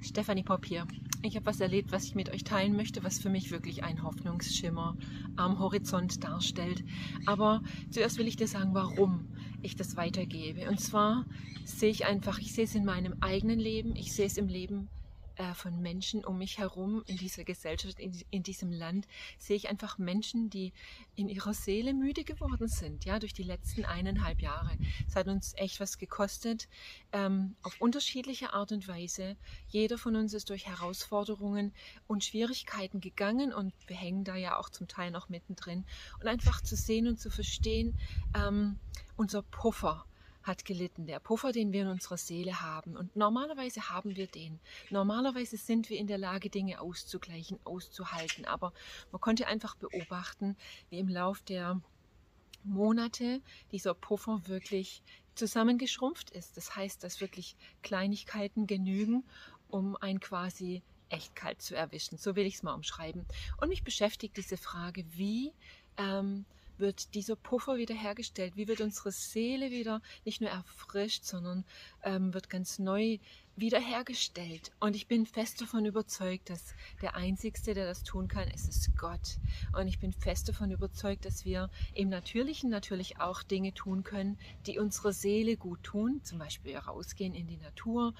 Stefanie Popp hier. Ich habe was erlebt, was ich mit euch teilen möchte, was für mich wirklich ein Hoffnungsschimmer am Horizont darstellt. Aber zuerst will ich dir sagen, warum ich das weitergebe. Und zwar sehe ich einfach, ich sehe es in meinem eigenen Leben, ich sehe es im Leben äh, von Menschen um mich herum in dieser Gesellschaft, in, in, diesem Land, sehe ich einfach Menschen, die in ihrer Seele müde geworden sind, ja, durch die letzten eineinhalb Jahre. Es hat uns echt was gekostet, ähm, auf unterschiedliche Art und Weise. Jeder von uns ist durch Herausforderungen und Schwierigkeiten gegangen und wir hängen da ja auch zum Teil noch mittendrin. Und einfach zu sehen und zu verstehen, ähm, unser Puffer, hat gelitten, der Puffer, den wir in unserer Seele haben. Und normalerweise haben wir den. Normalerweise sind wir in der Lage, Dinge auszugleichen, auszuhalten. Aber man konnte einfach beobachten, wie im Lauf der Monate dieser Puffer wirklich zusammengeschrumpft ist. Das heißt, dass wirklich Kleinigkeiten genügen, um ein quasi echt kalt zu erwischen. So will ich es mal umschreiben. Und mich beschäftigt diese Frage, wie ähm, wird dieser Puffer wieder hergestellt? Wie wird unsere Seele wieder nicht nur erfrischt, sondern ähm, wird ganz neu wiederhergestellt? Und ich bin fest davon überzeugt, dass der Einzigste, der das tun kann, ist, ist Gott. Und ich bin fest davon überzeugt, dass wir im Natürlichen natürlich auch Dinge tun können, die unsere Seele gut tun. Zum Beispiel rausgehen in die Natur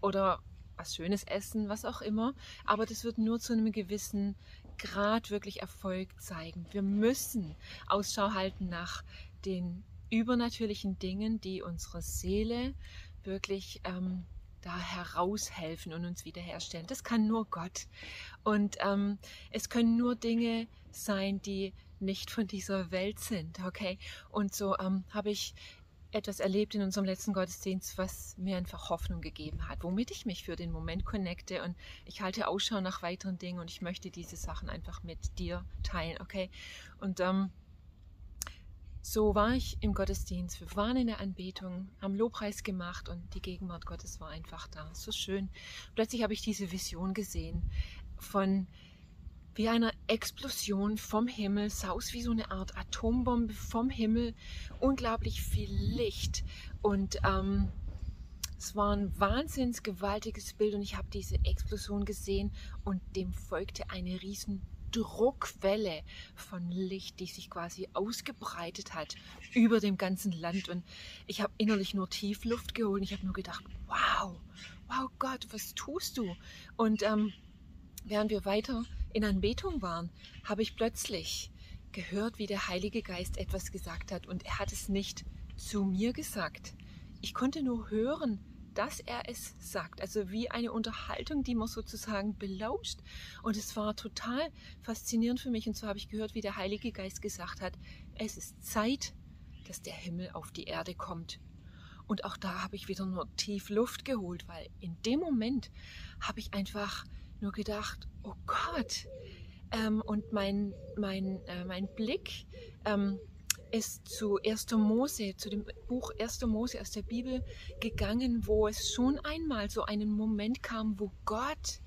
oder was Schönes essen, was auch immer. Aber das wird nur zu einem gewissen Grad wirklich Erfolg zeigen. Wir müssen Ausschau halten nach den übernatürlichen Dingen, die unsere Seele wirklich ähm, da heraushelfen und uns wiederherstellen. Das kann nur Gott. Und ähm, es können nur Dinge sein, die nicht von dieser Welt sind. Okay? Und so ähm, habe ich etwas erlebt in unserem letzten Gottesdienst, was mir einfach Hoffnung gegeben hat, womit ich mich für den Moment connecte und ich halte Ausschau nach weiteren Dingen und ich möchte diese Sachen einfach mit dir teilen, okay? Und ähm, so war ich im Gottesdienst, wir waren in der Anbetung, haben Lobpreis gemacht und die Gegenwart Gottes war einfach da, so schön. Plötzlich habe ich diese Vision gesehen von wie einer Explosion vom Himmel, sah aus wie so eine Art Atombombe vom Himmel, unglaublich viel Licht und ähm, es war ein wahnsinns gewaltiges Bild und ich habe diese Explosion gesehen und dem folgte eine riesen Druckwelle von Licht, die sich quasi ausgebreitet hat über dem ganzen Land und ich habe innerlich nur Tiefluft geholt. Ich habe nur gedacht, wow, wow Gott, was tust du? Und ähm, während wir weiter in Anbetung waren, habe ich plötzlich gehört, wie der Heilige Geist etwas gesagt hat und er hat es nicht zu mir gesagt. Ich konnte nur hören, dass er es sagt. Also wie eine Unterhaltung, die man sozusagen belauscht. Und es war total faszinierend für mich. Und so habe ich gehört, wie der Heilige Geist gesagt hat, es ist Zeit, dass der Himmel auf die Erde kommt. Und auch da habe ich wieder nur tief Luft geholt, weil in dem Moment habe ich einfach nur gedacht, oh Gott. Ähm, und mein, mein, äh, mein Blick ähm, ist zu 1. Mose, zu dem Buch 1. Mose aus der Bibel gegangen, wo es schon einmal so einen Moment kam, wo Gott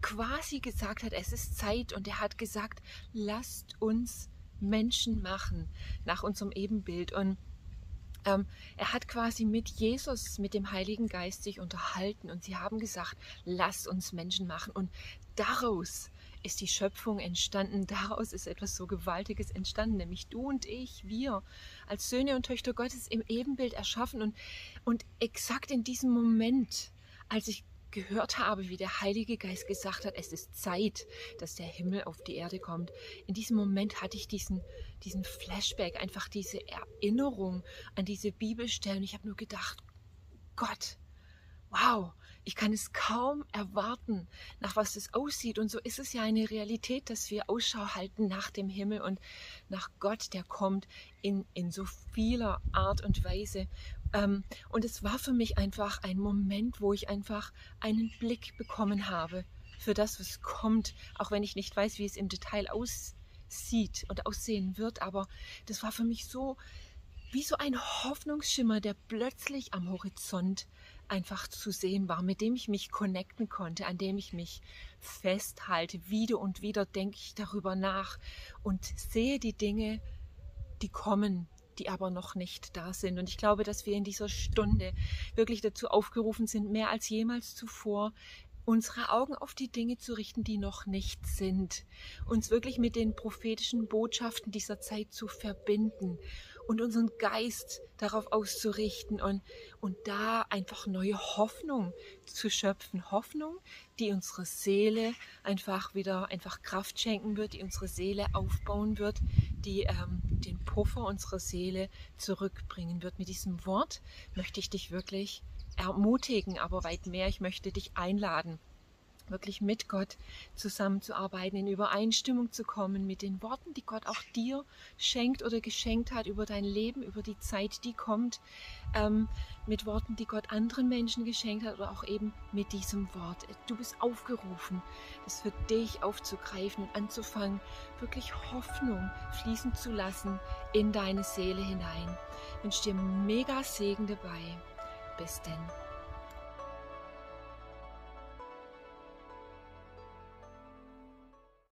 quasi gesagt hat, es ist Zeit und er hat gesagt, lasst uns Menschen machen nach unserem Ebenbild. Und ähm, er hat quasi mit Jesus, mit dem Heiligen Geist sich unterhalten und sie haben gesagt, lasst uns Menschen machen. Und daraus ist die Schöpfung entstanden, daraus ist etwas so Gewaltiges entstanden, nämlich du und ich, wir als Söhne und Töchter Gottes im Ebenbild erschaffen und, und exakt in diesem Moment, als ich gehört habe, wie der Heilige Geist gesagt hat, es ist Zeit, dass der Himmel auf die Erde kommt. In diesem Moment hatte ich diesen, diesen Flashback, einfach diese Erinnerung an diese Bibelstellen. Ich habe nur gedacht, Gott, wow, ich kann es kaum erwarten, nach was es aussieht. Und so ist es ja eine Realität, dass wir Ausschau halten nach dem Himmel und nach Gott, der kommt in, in so vieler Art und Weise. Ähm, und es war für mich einfach ein Moment, wo ich einfach einen Blick bekommen habe für das, was kommt, auch wenn ich nicht weiß, wie es im Detail aussieht und aussehen wird. Aber das war für mich so wie so ein Hoffnungsschimmer, der plötzlich am Horizont einfach zu sehen war, mit dem ich mich connecten konnte, an dem ich mich festhalte. Wieder und wieder denke ich darüber nach und sehe die Dinge, die kommen, die aber noch nicht da sind. Und ich glaube, dass wir in dieser Stunde wirklich dazu aufgerufen sind, mehr als jemals zuvor unsere Augen auf die Dinge zu richten, die noch nicht sind, uns wirklich mit den prophetischen Botschaften dieser Zeit zu verbinden und unseren Geist darauf auszurichten und, und da einfach neue Hoffnung zu schöpfen. Hoffnung, die unsere Seele einfach wieder einfach Kraft schenken wird, die unsere Seele aufbauen wird, die ähm, den Puffer unserer Seele zurückbringen wird. Mit diesem Wort möchte ich dich wirklich ermutigen, aber weit mehr, ich möchte dich einladen, wirklich mit Gott zusammenzuarbeiten, in Übereinstimmung zu kommen mit den Worten, die Gott auch dir schenkt oder geschenkt hat über dein Leben, über die Zeit, die kommt, ähm, mit Worten, die Gott anderen Menschen geschenkt hat oder auch eben mit diesem Wort. Du bist aufgerufen, das für dich aufzugreifen und anzufangen, wirklich Hoffnung fließen zu lassen in deine Seele hinein. Ich wünsche dir mega Segen dabei. Bis denn.